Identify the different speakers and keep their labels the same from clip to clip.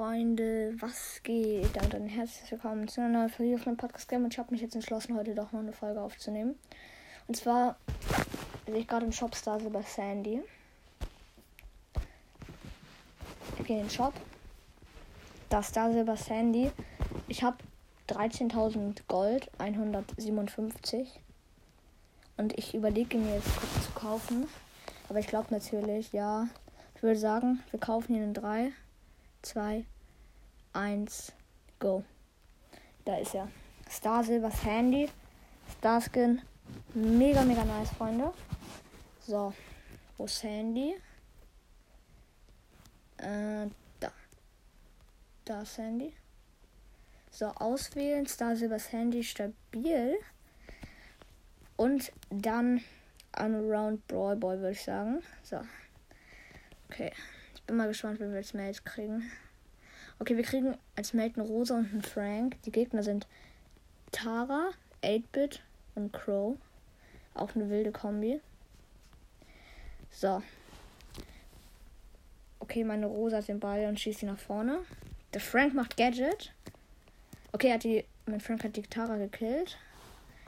Speaker 1: Freunde, was geht? Und dann herzlich willkommen zu einer neuen Folge auf meinem Podcast Game. Und ich habe mich jetzt entschlossen, heute doch noch eine Folge aufzunehmen. Und zwar bin ich gerade im Shop Star Silver Sandy. Ich gehe in den Shop. Da Star Silver Sandy. Ich habe 13.000 Gold, 157. Und ich überlege mir jetzt kurz zu kaufen. Aber ich glaube natürlich, ja. Ich würde sagen, wir kaufen ihn in 3, 2, 1, go. Da ist er. Star Silvers Handy. Star Skin. Mega, mega nice, Freunde. So. Wo ist Handy? Äh, da. Da ist Handy. So, auswählen. Star Silvers Handy stabil. Und dann Unround Brawl Boy, würde ich sagen. So. Okay. Ich bin mal gespannt, wie wir als Mate kriegen. Okay, wir kriegen als Mate eine Rosa und einen Frank. Die Gegner sind Tara, 8-Bit und Crow. Auch eine wilde Kombi. So. Okay, meine Rosa hat den Ball und schießt ihn nach vorne. Der Frank macht Gadget. Okay, hat die, mein Frank hat die Tara gekillt.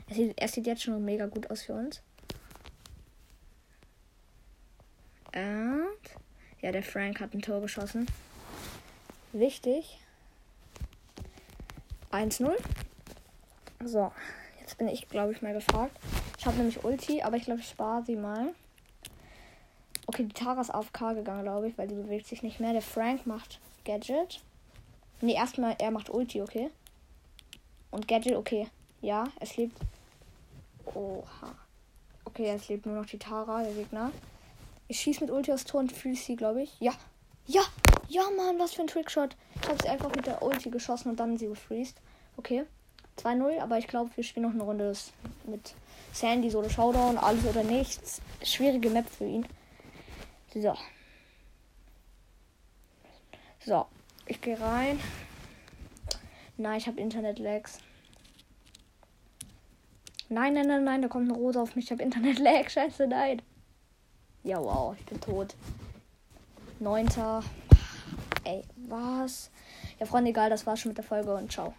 Speaker 1: Er sieht, er sieht jetzt schon mega gut aus für uns. Und ja, der Frank hat ein Tor geschossen. Wichtig. 1-0. So, jetzt bin ich, glaube ich, mal gefragt. Ich habe nämlich Ulti, aber ich glaube, ich spare sie mal. Okay, die Tara ist auf K gegangen, glaube ich, weil die bewegt sich nicht mehr. Der Frank macht Gadget. Ne, erstmal, er macht Ulti, okay. Und Gadget, okay. Ja, es lebt. Oha. Okay, es lebt nur noch die Tara, der Gegner. Ich schieße mit Ulti aufs Tor und freeze sie, glaube ich. Ja. Ja. Ja, Mann, was für ein Trickshot. Ich habe sie einfach mit der Ulti geschossen und dann sie gefreezed. Okay. 2-0, aber ich glaube, wir spielen noch eine Runde mit Sandy, Solo Showdown, alles oder nichts. Schwierige Map für ihn. So. So. Ich gehe rein. Nein, ich habe Internet-Lags. Nein, nein, nein, nein, da kommt eine Rose auf mich. Ich habe Internet-Lag. Scheiße, nein. Ja, wow, ich bin tot. Neunter. Ey, was? Ja, Freunde, egal, das war's schon mit der Folge und ciao.